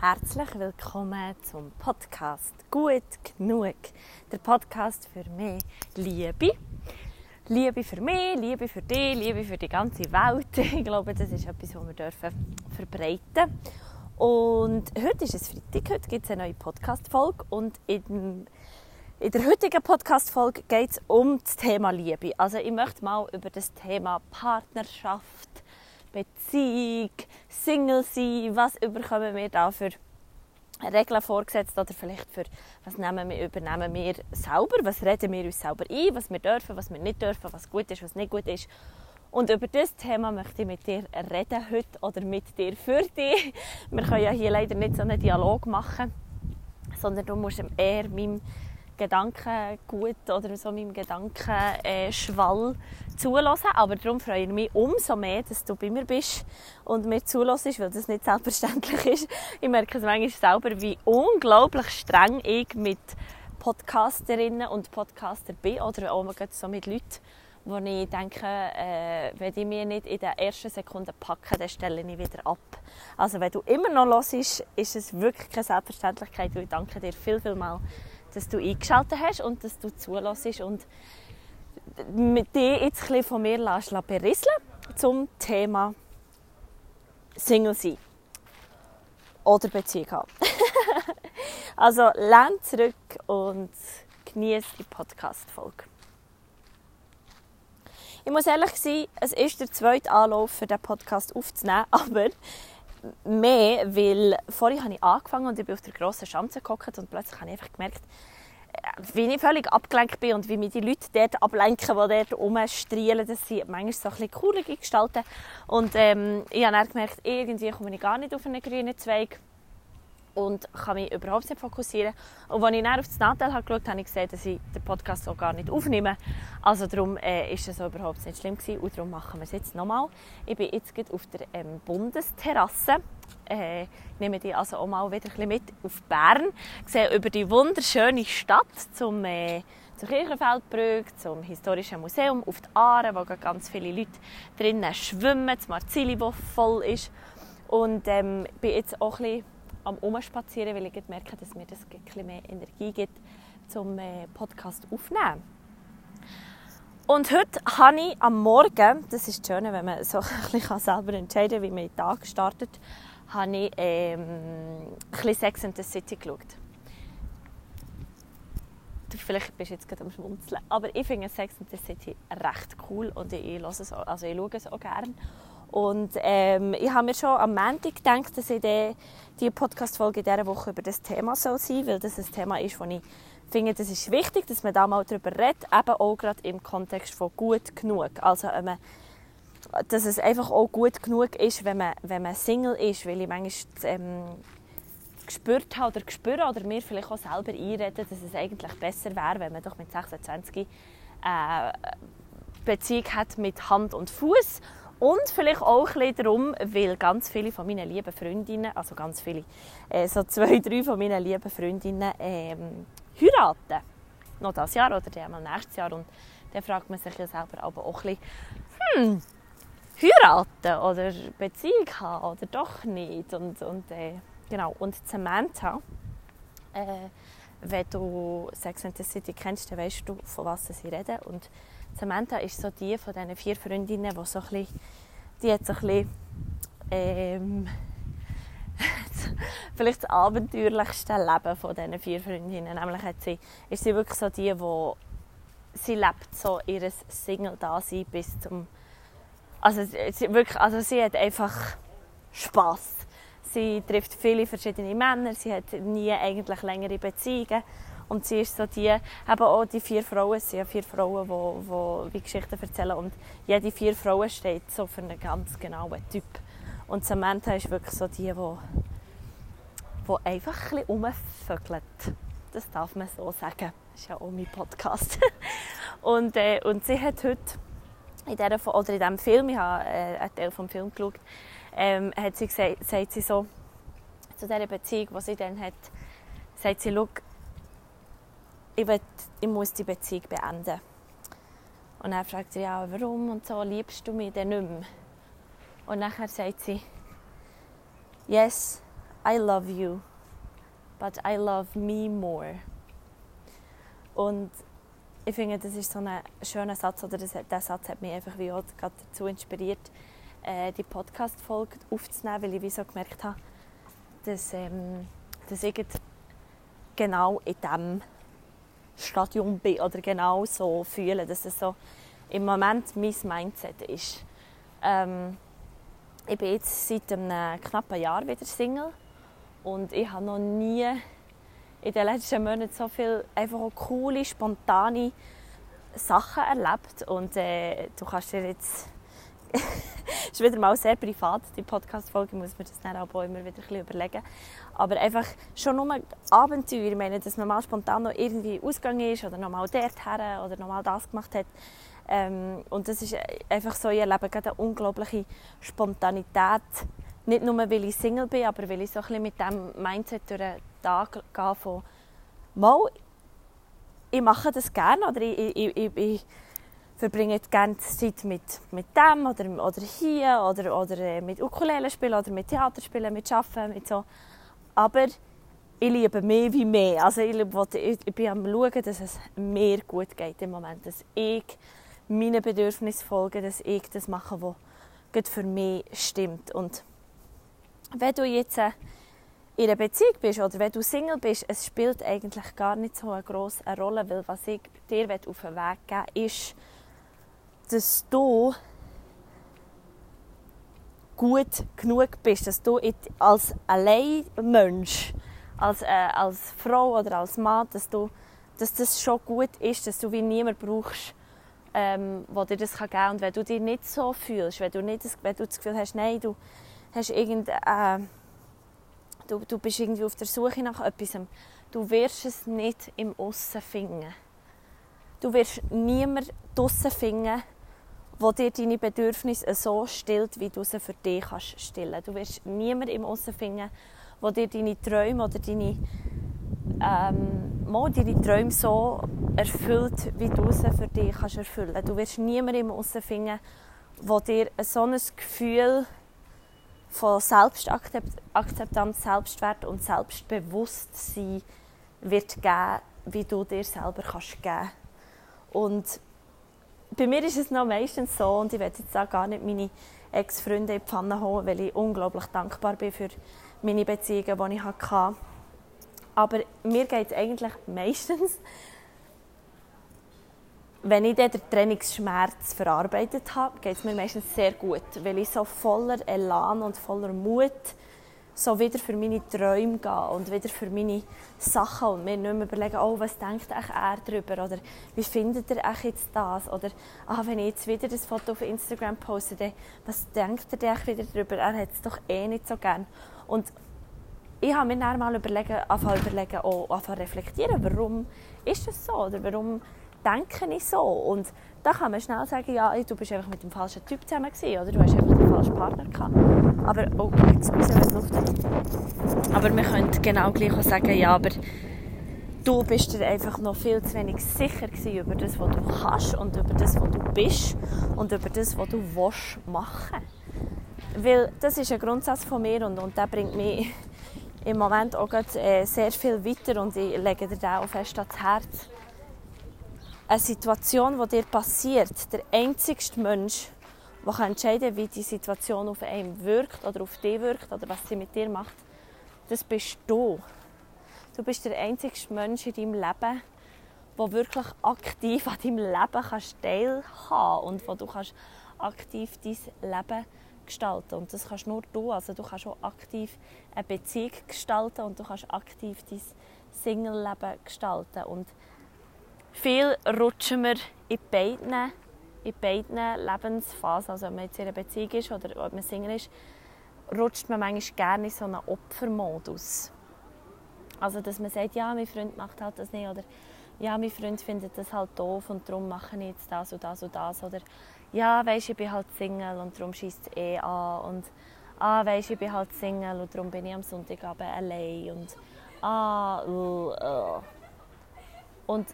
Herzlich willkommen zum Podcast Gut genug. Der Podcast für mehr Liebe. Liebe für mich, Liebe für dich, Liebe für die ganze Welt. Ich glaube, das ist etwas, was wir dürfen verbreiten Und heute ist es Freitag, heute gibt es eine neue Podcast-Folge und in, der heutigen Podcast-Folge geht es um das Thema Liebe. Also ich möchte mal über das Thema Partnerschaft, Beziehung, Single sein, was überkommen wir da für Regeln vorgesetzt oder vielleicht für was nehmen wir, übernehmen wir selber, was reden wir uns selber ein, was wir dürfen, was wir nicht dürfen, was gut ist, was nicht gut ist. Und über dieses Thema möchte ich mit dir reden heute oder mit dir für dich. Wir können ja hier leider nicht so einen Dialog machen, sondern du musst eher meinem Gedankengut oder so meinem Gedankenschwall zulassen. Aber darum freue ich mich umso mehr, dass du bei mir bist und mir zulässt, weil das nicht selbstverständlich ist. Ich merke es manchmal selber, wie unglaublich streng ich mit Podcasterinnen und Podcaster bin oder auch so mit Leuten, wo ich denke, äh, wenn ich mich nicht in der ersten Sekunde packe, dann stelle ich wieder ab. Also wenn du immer noch hörst, ist es wirklich keine Selbstverständlichkeit. Und ich danke dir viel, viel mal, dass du eingeschaltet hast und dass du zulässt und dir jetzt ein von mir lässt berieseln zum Thema Single sein oder Beziehung haben. also lehn zurück und genieße die Podcast-Folge. Ich muss ehrlich sein, es ist der zweite Anlauf für den Podcast aufzunehmen, aber mehr, weil vorhin habe ich angefangen und ich bin auf der grossen Schanze gekommen und plötzlich habe ich einfach gemerkt, wie ich völlig abgelenkt bin und wie mich die Leute dort ablenken, die dort rumstrielen, das sind manchmal so ein bisschen coole Gestalten. Und ähm, ich habe dann gemerkt, irgendwie komme ich gar nicht auf einen grünen Zweig und kann mich überhaupt nicht fokussieren. Und als ich dann auf das Nachteil habe geschaut habe, habe ich gesehen, dass ich den Podcast so gar nicht aufnehme. Also darum äh, ist es überhaupt nicht schlimm gewesen und darum machen wir es jetzt nochmal. Ich bin jetzt auf der ähm, Bundesterrasse. Äh, nehme die also auch mal wieder ein mit auf Bern. Ich sehe über die wunderschöne Stadt zum äh, zur Kirchenfeldbrücke, zum Historischen Museum, auf die Aare, wo ganz viele Leute drinnen schwimmen, das Marzili, das voll ist. Und ähm, bin jetzt auch ein bisschen am Umspazieren, weil ich merke, dass mir das ein mehr Energie gibt, zum äh, Podcast aufzunehmen. Und heute habe ich am Morgen, das ist schön, wenn man so ein bisschen selber entscheiden kann, wie man den Tag startet, habe ich ähm, ein bisschen Sex and the City geschaut. Vielleicht bist du jetzt gerade am Schmunzeln, aber ich finde Sex and the City recht cool und ich, ich, es also ich schaue es auch gerne. Und ähm, ich habe mir schon am Montag gedacht, dass ich die, Podcast-Folge dieser Woche über das Thema sein soll, weil das ein Thema ist, das ich finde, das ist wichtig, dass man da mal darüber redet, eben auch gerade im Kontext von gut genug. Also, man, dass es einfach auch gut genug ist, wenn man, wenn man Single ist, weil ich manchmal ähm, gespürt habe oder gespürt oder mir vielleicht auch selber einreden, dass es eigentlich besser wäre, wenn man doch mit 26 äh, Beziehung hat mit Hand und Fuß und vielleicht auch ein darum, weil ganz viele von meinen lieben Freundinnen, also ganz viele, äh, so zwei, drei von meinen lieben Freundinnen ähm, heiraten. Noch dieses Jahr oder dann nächstes Jahr. Und dann fragt man sich ja selber aber auch ein bisschen, hm, heiraten oder Beziehung haben oder doch nicht. Und, und, äh, genau. und Samantha, äh, wenn du Sex and the City kennst, dann weißt du, von was sie reden. Und Samantha ist so die von diesen vier Freundinnen, die so ein die so ein bisschen, ähm, vielleicht das abenteuerlichste Leben von diesen vier Freundinnen. Nämlich hat sie, ist sie wirklich so die, die sie lebt so ihr Single-Dasein bis zum... Also sie, wirklich, also sie hat einfach Spass. Sie trifft viele verschiedene Männer, sie hat nie eigentlich längere Beziehungen. Und sie ist so die, eben auch die vier Frauen, sind ja vier Frauen, die, die, Geschichten erzählen und jede vier Frauen steht so für einen ganz genauen Typ. Und Samantha ist wirklich so die, die, die einfach ein bisschen. Das darf man so sagen. Das ist ja auch mein Podcast. und, äh, und sie hat heute in, dieser, oder in diesem Film, ich habe äh, einen Teil vom Film geschaut, ähm, hat sie gesagt, sagt sie so, zu dieser Beziehung, die sie dann hat, sagt sie, ich, will, ich muss die Beziehung beenden. Und dann fragt sie, ja, warum und so, liebst du mich denn nicht mehr? Und nachher sagt sie, yes, I love you, but I love me more. Und ich finde, das ist so ein schöner Satz, oder das, der Satz hat mich einfach wie auch dazu inspiriert, äh, die Podcast-Folge aufzunehmen, weil ich wie so gemerkt habe, dass, ähm, dass ich genau in diesem Stadium bin oder genau so fühle, dass es so im Moment mein Mindset ist. Ähm, ich bin jetzt seit einem knappen Jahr wieder Single und ich habe noch nie in den letzten Monaten so viele einfach coole, spontane Sachen erlebt und äh, du kannst dir jetzt das ist wieder mal sehr privat, die Podcast-Folge, muss man das dann auch immer wieder ein überlegen. Aber einfach schon nur Abenteuer, ich meine, dass man mal spontan noch irgendwie ausgegangen ist oder noch mal dort her oder noch mal das gemacht hat. Ähm, und das ist einfach so, ich erlebe gerade eine unglaubliche Spontanität. Nicht nur, weil ich Single bin, aber weil ich so ein bisschen mit dem Mindset durch den Tag gehe von «Mal, ich mache das gerne» oder ich, ich, ich, ich verbringe gerne Zeit mit, mit dem oder, oder hier oder, oder äh, mit Ukulele spielen oder mit Theater spielen, mit Arbeiten, mit so. Aber ich liebe mehr wie mehr. Also ich, ich, ich bin am schauen, dass es mir gut geht im Moment. Dass ich meinen Bedürfnissen folge, dass ich das mache, was für mich stimmt. Und wenn du jetzt äh, in einer Beziehung bist oder wenn du Single bist, es spielt eigentlich gar nicht so eine grosse Rolle, weil was ich dir auf den Weg geben will, ist, dass du gut genug bist, dass du als Alleinmensch, als, äh, als Frau oder als Mann, dass, du, dass das schon gut ist, dass du wie niemand brauchst, ähm, der dir das geben kann. Und wenn du dich nicht so fühlst, wenn du, nicht das, Gefühl hast, nein, du, hast irgend, äh, du, du bist irgendwie auf der Suche nach etwas, du wirst es nicht im Aussen finden. Du wirst niemanden draussen finden, wo dir deine Bedürfnisse so stillt, wie du sie für dich kannst stillen. Du wirst niemanden im Aussen finden, der dir deine Träume oder deine, ähm, mal deine Träume so erfüllt, wie du sie für dich kannst erfüllen. Du wirst niemanden im Aussen finden, der dir so ein Gefühl von Selbstakzeptanz, Selbstwert und Selbstbewusstsein wird geben, wie du dir selber kannst geben. Und bei mir ist es noch meistens so, und ich werde jetzt auch gar nicht meine Ex-Freunde in die Pfanne holen, weil ich unglaublich dankbar bin für meine Beziehungen, die ich hatte. Aber mir geht es eigentlich meistens, wenn ich den Trainingsschmerz verarbeitet habe, geht es mir meistens sehr gut, weil ich so voller Elan und voller Mut so wieder für meine Träume gehen und wieder für meine Sachen und mir nicht mehr überlegen, oh, was denkt er darüber oder wie findet er jetzt das oder ah, wenn ich jetzt wieder das Foto auf Instagram poste, dann, was denkt er wieder darüber? Er hat es doch eh nicht so gern. Und ich habe mir dann mal überlegen, anfangen überlegen, oh, anfangen reflektieren, warum ist das so oder warum denke ich so und da kann man schnell sagen, ja, du bist einfach mit dem falschen Typ zusammen gewesen, oder du hast einfach den falschen Partner gehabt. Aber, oh, jetzt muss ich Luft Aber wir können genau gleich auch sagen, ja, aber du bist dir einfach noch viel zu wenig sicher gewesen über das, was du kannst und über das, was du bist und über das, was du willst machen. Weil das ist ein Grundsatz von mir und, und der bringt mich im Moment auch äh, sehr viel weiter und ich lege dir den auch fest ans Herz eine Situation, die dir passiert, der einzigste Mensch, der entscheiden kann, wie die Situation auf einen wirkt oder auf dich wirkt oder was sie mit dir macht, das bist du. Du bist der einzigste Mensch in deinem Leben, der wirklich aktiv an deinem Leben kannst teilhaben und wo du kannst aktiv dein Leben gestalten Und das kannst nur du. Also du kannst auch aktiv eine Beziehung gestalten und du kannst aktiv dein Single-Leben gestalten. Und viel rutschen wir in beiden, in beiden Lebensphasen. Also, ob man jetzt in einer Beziehung ist oder ob man Single ist, rutscht man manchmal gerne in so einen Opfermodus. Also, dass man sagt, ja, mein Freund macht halt das nicht. Oder ja, mein Freund findet das halt doof und darum mache ich jetzt das und das und das. Oder ja, weisst, ich bin halt Single und darum schießt es eh an. Und ah, weisst, ich bin halt Single und darum bin ich am Sonntagabend allein. Und ah, uh, uh. Und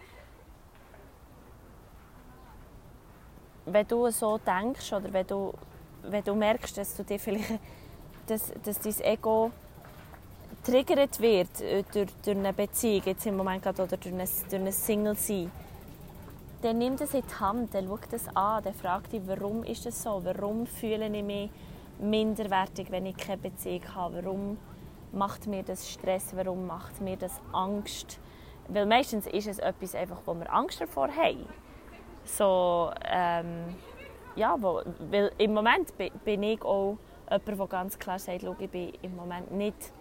wenn du so denkst oder wenn du, wenn du merkst, dass du dir vielleicht dass, dass dein Ego triggert wird äh, durch, durch eine Beziehung, jetzt im Moment gerade, oder durch ein, durch ein Single-Sein, dann nimmt es in die Hand, dann schaut es an, dann fragt dich, warum ist das so? Warum fühle ich mich minderwertig, wenn ich keine Beziehung habe? Warum macht mir das Stress? Warum macht mir das Angst? Weil meistens ist es etwas, einfach, wo wir Angst davor haben. So, ähm, ja, wo, weil im Moment bin ich auch jemand, der ganz klar sagt, ich bin im Moment nicht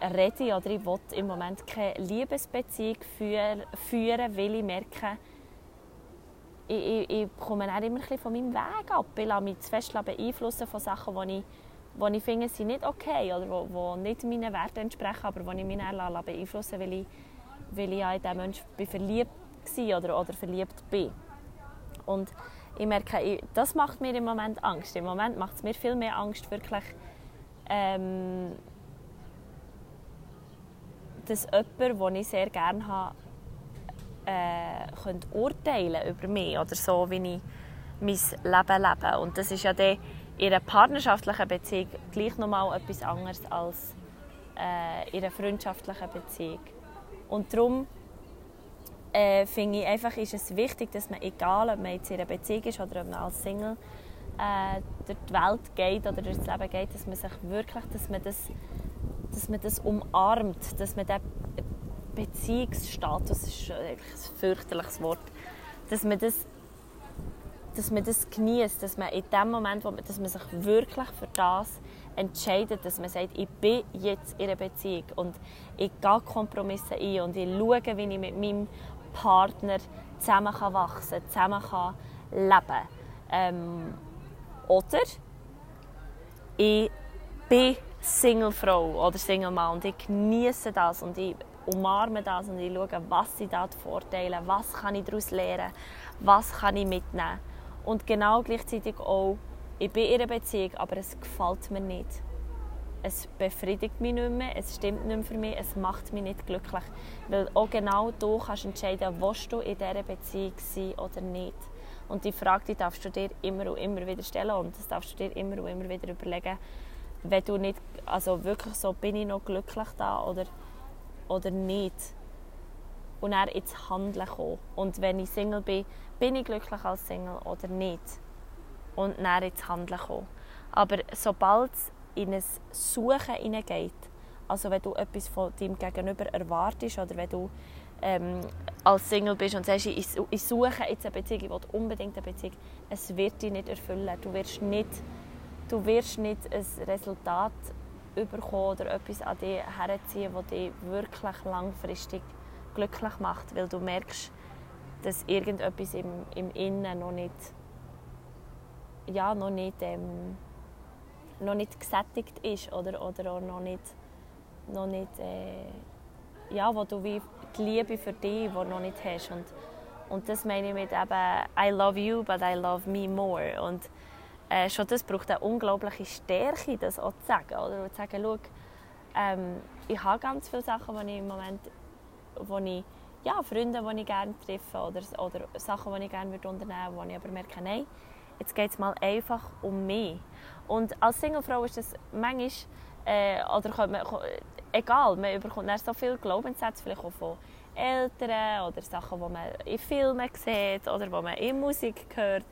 rede oder ich will im Moment keine Liebesbeziehung führen, weil ich merke, ich, ich, ich komme dann immer ein von meinem Weg ab. Ich lasse mich zu fest beeinflussen von Sachen, die ich, die ich finde, sind nicht okay oder die, die nicht meinen Werten entsprechen, aber die ich mich dann beeinflussen weil ich, weil ich in diesen Menschen verliebt war oder, oder verliebt bin. Und ich merke, das macht mir im Moment Angst. Im Moment macht es mir viel mehr Angst, wirklich ähm, dass jemand, den ich sehr gerne habe, äh, könnte urteilen über mich oder so, wie ich mein Leben lebe. Und das ist ja dann in einer partnerschaftlichen Beziehung gleich nochmal etwas anderes als äh, in einer freundschaftlichen Beziehung. Und darum äh, finde ich einfach, ist es wichtig, dass man, egal ob man jetzt in einer Beziehung ist oder ob man als Single äh, durch die Welt geht oder durch das Leben geht, dass man sich wirklich, dass man das dass man das umarmt, dass man den Beziehungsstatus, das ist ein fürchterliches Wort, dass man das, dass man das genießt, dass man in dem Moment, wo man, dass man sich wirklich für das entscheidet, dass man sagt, ich bin jetzt in einer Beziehung und ich gehe Kompromisse ein und ich schaue, wie ich mit meinem Partner zusammen wachsen kann, zusammen kann leben kann. Ähm, oder ich bin Singlefrau oder Single-Mann und ich genieße das und ich umarme das und ich schaue, was sind da die Vorteile, was kann ich daraus lernen, was kann ich mitnehmen. Und genau gleichzeitig auch, ich bin in einer Beziehung, aber es gefällt mir nicht. Es befriedigt mich nicht mehr, es stimmt nicht mehr für mich, es macht mich nicht glücklich. Weil auch genau du kannst entscheiden, willst du in dieser Beziehung sein oder nicht. Und die Frage die darfst du dir immer und immer wieder stellen und das darfst du dir immer und immer wieder überlegen, wenn du nicht, also wirklich so, bin ich noch glücklich da oder, oder nicht. Und dann ins Handeln kommen. Und wenn ich Single bin, bin ich glücklich als Single oder nicht. Und dann ins Handeln kommen. Aber sobald es in ein Suchen hineingeht, also wenn du etwas von deinem Gegenüber erwartest oder wenn du ähm, als Single bist und sagst, ich, ich suche jetzt eine Beziehung, ich will unbedingt eine Beziehung, es wird dich nicht erfüllen. Du wirst nicht du wirst nicht ein Resultat bekommen oder etwas an dich herziehen, das dich wirklich langfristig glücklich macht, weil du merkst, dass irgendetwas im, im Innen noch nicht, ja, noch nicht, ähm, noch nicht gesättigt ist oder, oder auch noch nicht, noch nicht äh, ja, wo du wie die Liebe für dich wo noch nicht hast. Und, und das meine ich mit eben I love you, but I love me more. Und äh, schon das braucht eine unglaubliche Stärke, das auch zu sagen. Oder zu sagen, schau, ähm, ich habe ganz viele Sachen, die ich im Moment, wo ich, ja, Freunde, die ich gerne treffe oder, oder Sachen, die ich gerne unternehmen würde, wo ich aber merke, nein, jetzt geht es mal einfach um mich. Und als Singlefrau ist das manchmal, äh, oder man, egal, man bekommt so viele Glaubenssätze, vielleicht auch von Eltern oder Sachen, die man in Filmen sieht oder die man in Musik hört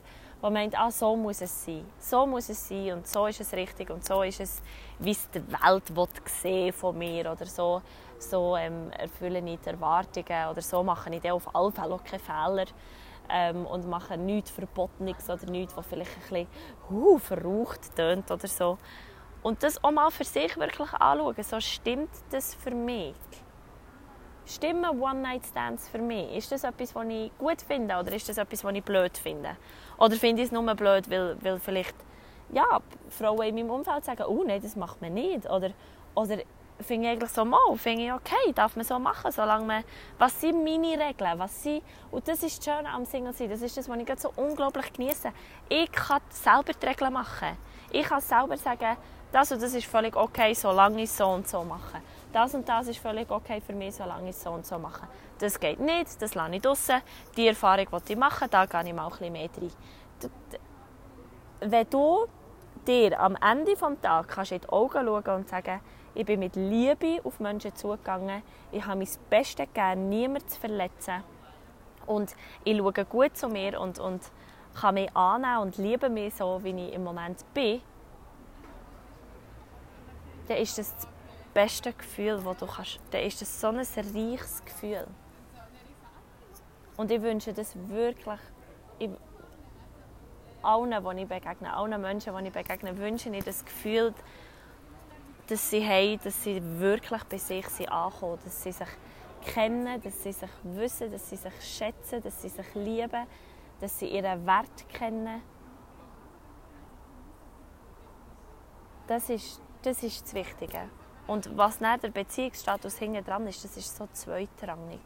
der meint, ah, so muss es sein. So muss es sein und so ist es richtig und so ist es, wie es die Welt will sehen von mir oder so, so ähm, erfülle ich die Erwartungen oder so mache ich auf alle Fälle keine Fehler ähm, und mache nichts Verbotenes oder nichts, was vielleicht ein bisschen uh, verraucht tönt oder so. Und das auch mal für sich wirklich anschauen, so stimmt das für mich? Stimmen One-Night-Stands für mich? Ist das etwas, was ich gut finde oder ist das etwas, was ich blöd finde? Oder finde ich es nur blöd, weil, weil vielleicht ja, Frauen in meinem Umfeld sagen, oh nein, das macht man nicht. Oder, oder finde ich eigentlich so, mal, finde ich okay, darf man so machen, solange man, was sind meine Regeln, was sind, und das ist das Schöne am Single sein, das ist das, was ich so unglaublich genieße. Ich kann selber die Regeln machen. Ich kann selber sagen, das und das ist völlig okay, solange ich so und so mache das und das ist völlig okay für mich, solange ich so und so mache. Das geht nicht, das lasse ich draussen. Die Erfahrung, die ich mache, da gehe ich mal ein bisschen mehr rein. Wenn du dir am Ende des Tages kannst in die Augen schauen und sagen, ich bin mit Liebe auf Menschen zugegangen, ich habe mein Bestes gegeben, niemanden zu verletzen und ich schaue gut zu mir und, und kann mich annehmen und liebe mich so, wie ich im Moment bin, dann ist das das beste Gefühl, das du kannst. Dann ist das so ein reiches Gefühl. Und ich wünsche das wirklich ich, allen, die ich begegne, allen Menschen, die ich begegne, wünsche ich das Gefühl, dass sie haben, dass sie wirklich bei sich sind angekommen, dass sie sich kennen, dass sie sich wissen, dass sie sich schätzen, dass sie sich lieben, dass sie ihren Wert kennen. Das ist das, ist das Wichtige. Und was nach der Beziehungsstatus hinten dran ist, das ist so zweitrangig.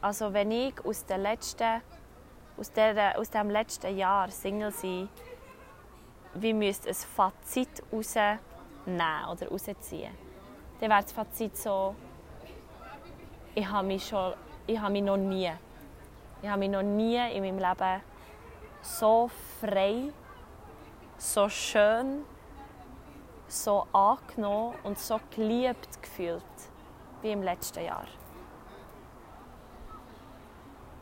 Also wenn ich aus, der letzten, aus, der, aus dem letzten Jahr Single sein, wie müsste ein Fazit rausnehmen oder rausziehen, dann wäre das Fazit so, ich habe mich, schon, ich habe mich noch nie, ich habe mich noch nie in meinem Leben so frei, so schön, so angenommen und so geliebt gefühlt wie im letzten Jahr.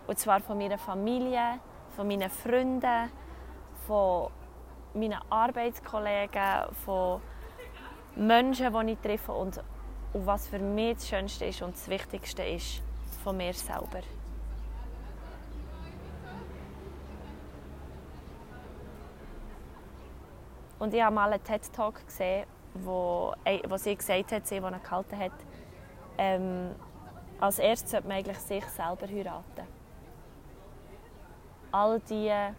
Und zwar von meiner Familie, von meinen Freunden, von meinen Arbeitskollegen, von Menschen, die ich treffe und, und was für mich das Schönste ist und das Wichtigste ist, von mir selber. Und ich habe mal einen TED-Talk gesehen, wo, wo sie gesagt hat, sie, die er gehalten hat, ähm, als erstes sollte man eigentlich sich selber heiraten. All diese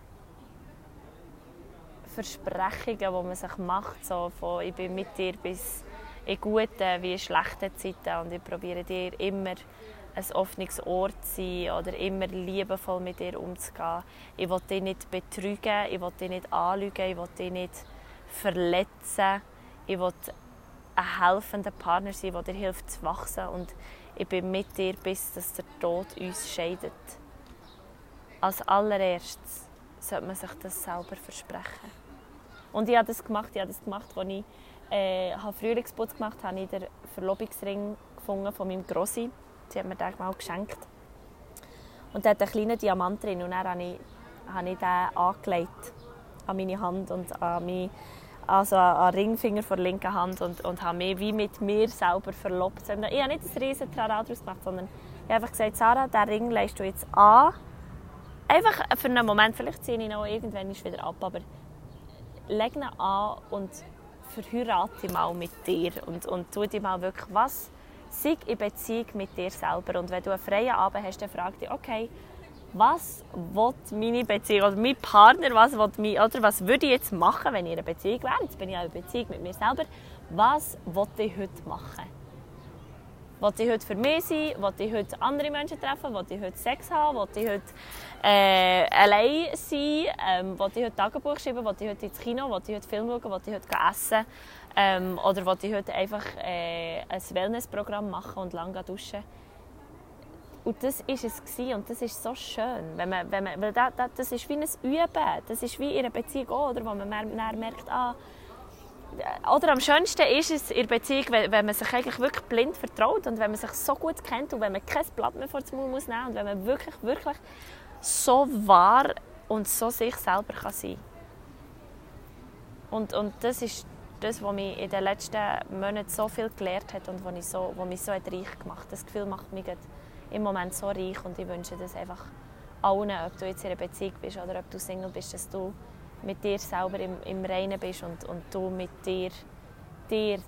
Versprechungen, die man sich macht, so von «Ich bin mit dir bis in guten wie in schlechten Zeiten und ich probiere dir immer ein offenes Ohr zu sein oder immer liebevoll mit dir umzugehen. Ich will dich nicht betrügen, ich will dich nicht anlügen, ich will dich nicht verletzen. Ich will ein helfender Partner sein, der dir hilft zu wachsen. Und ich bin mit dir, bis dass der Tod uns scheidet. Als allererstes sollte man sich das selber versprechen. Und ich habe das gemacht, ich habe das gemacht, als ich äh, Frühlingsputz gemacht habe, habe ich den Verlobungsring gefunden von meinem Grossi. Sie hat mir den mal geschenkt. Und der hat einen kleinen Diamant drin und dann habe ich, habe ich den angelegt an meine Hand und an meine also an Ringfinger von der linken Hand und, und habe mich wie mit mir selber verlobt. Ich habe nicht ein riesen Trara daraus gemacht, sondern ich habe einfach gesagt, Sarah, diesen Ring legst du jetzt an. Einfach für einen Moment, vielleicht ziehe ich ihn auch irgendwann wieder ab, aber leg ihn an und verheirate mal mit dir und, und tu dir mal wirklich was, sei in Beziehung mit dir selber. Und wenn du einen freien Abend hast, dann frag dich, okay, was will meine Beziehung oder mein Partner, was, will mein, oder was würde ich jetzt machen, wenn ich in einer Beziehung wäre? Jetzt bin ich auch in Beziehung mit mir selber. Was will ich heute machen? Will ich heute für mich sein? Will ich heute andere Menschen treffen? Will ich heute Sex haben? Will ich heute äh, allein sein? Ähm, will ich heute Tagebuch schreiben? Will ich heute ins Kino? Will ich heute Film schauen? Will ich heute essen? Ähm, oder will ich heute einfach äh, ein Wellnessprogramm machen und lange duschen? Und das war es gewesen. und das ist so schön, wenn man, wenn man, weil das, das ist wie ein Üben, das ist wie in einer Beziehung auch, oder, wo man merkt, ah, oder am schönsten ist es in Beziehung, wenn man sich eigentlich wirklich blind vertraut und wenn man sich so gut kennt und wenn man kein Blatt mehr vor den Mund muss nehmen und wenn man wirklich, wirklich so wahr und so sich selber kann sein und, und das ist das, was mich in den letzten Monaten so viel gelernt hat und was, ich so, was mich so reich gemacht hat. Das Gefühl macht mich im Moment so reich und ich wünsche das einfach allen, ob du jetzt in einer Beziehung bist oder ob du Single bist, dass du mit dir selber im, im Reinen bist und, und du mit dir, dir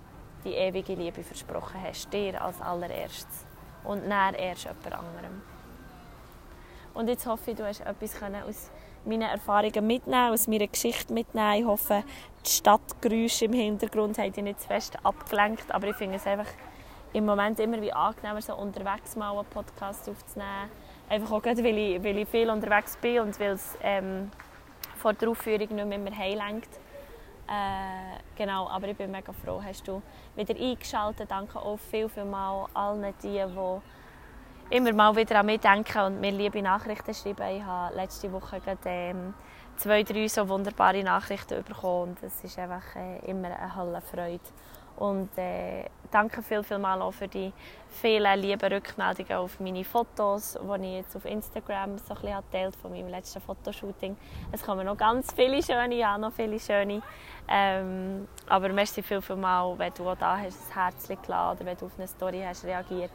die ewige Liebe versprochen hast, dir als allererstes und dann erst jemand anderem. Und jetzt hoffe ich, du hast etwas aus meinen Erfahrungen mitnehmen, aus meiner Geschichte mitnehmen. Ich hoffe, die Stadtgeräusche im Hintergrund haben dich nicht zu fest abgelenkt, aber ich finde es einfach im Moment immer wie angenehmer, so unterwegs mal einen Podcast aufzunehmen. Einfach auch gerade, weil ich, weil ich viel unterwegs bin und weil es ähm, vor der Aufführung nicht mehr heimlenkt. Äh, genau, aber ich bin mega froh, hast du wieder eingeschaltet. Danke auch viel, viel mal allen die, die immer mal wieder an mich denken und mir liebe Nachrichten schreiben. Ich habe letzte Woche gerade, ähm, zwei, drei so wunderbare Nachrichten bekommen es ist einfach äh, immer eine tolle Freude. Und äh, danke viel, viel mal auch für die vielen lieben Rückmeldungen auf meine Fotos, die ich jetzt auf Instagram so ein bisschen von meinem letzten Fotoshooting. Es kommen noch ganz viele schöne, ja, noch viele schöne. Ähm, aber merci viel, viel mal, wenn du auch da hast, ein Herz geladen oder wenn du auf eine Story hast reagiert.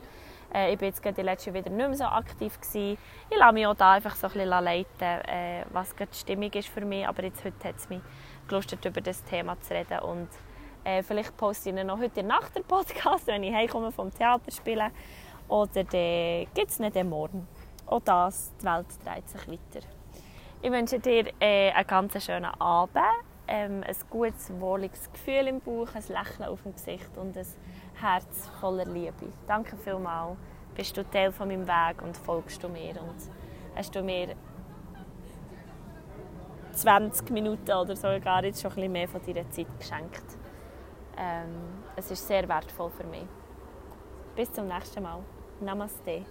Äh, ich bin jetzt gerade die letzte wieder nicht mehr so aktiv gewesen. Ich lasse mich auch da einfach so ein bisschen leiten, äh, was gerade die Stimmung ist für mich. Aber jetzt heute hat es mich gelustet, über das Thema zu reden und äh, vielleicht poste ich noch heute nach der Podcast, wenn ich heimkomme vom Theater spielen. Oder gibt es nicht morgen. Auch das, die Welt dreht sich weiter. Ich wünsche dir äh, einen ganz schönen Abend, ähm, ein gutes, wohliges Gefühl im Bauch, ein Lächeln auf dem Gesicht und ein Herz voller Liebe. Danke vielmals, bist du Teil von meinem Weg und folgst du mir und hast du mir 20 Minuten oder so gar jetzt schon ein bisschen mehr von deiner Zeit geschenkt. Ähm, es ist sehr wertvoll für mich. Bis zum nächsten Mal. Namaste.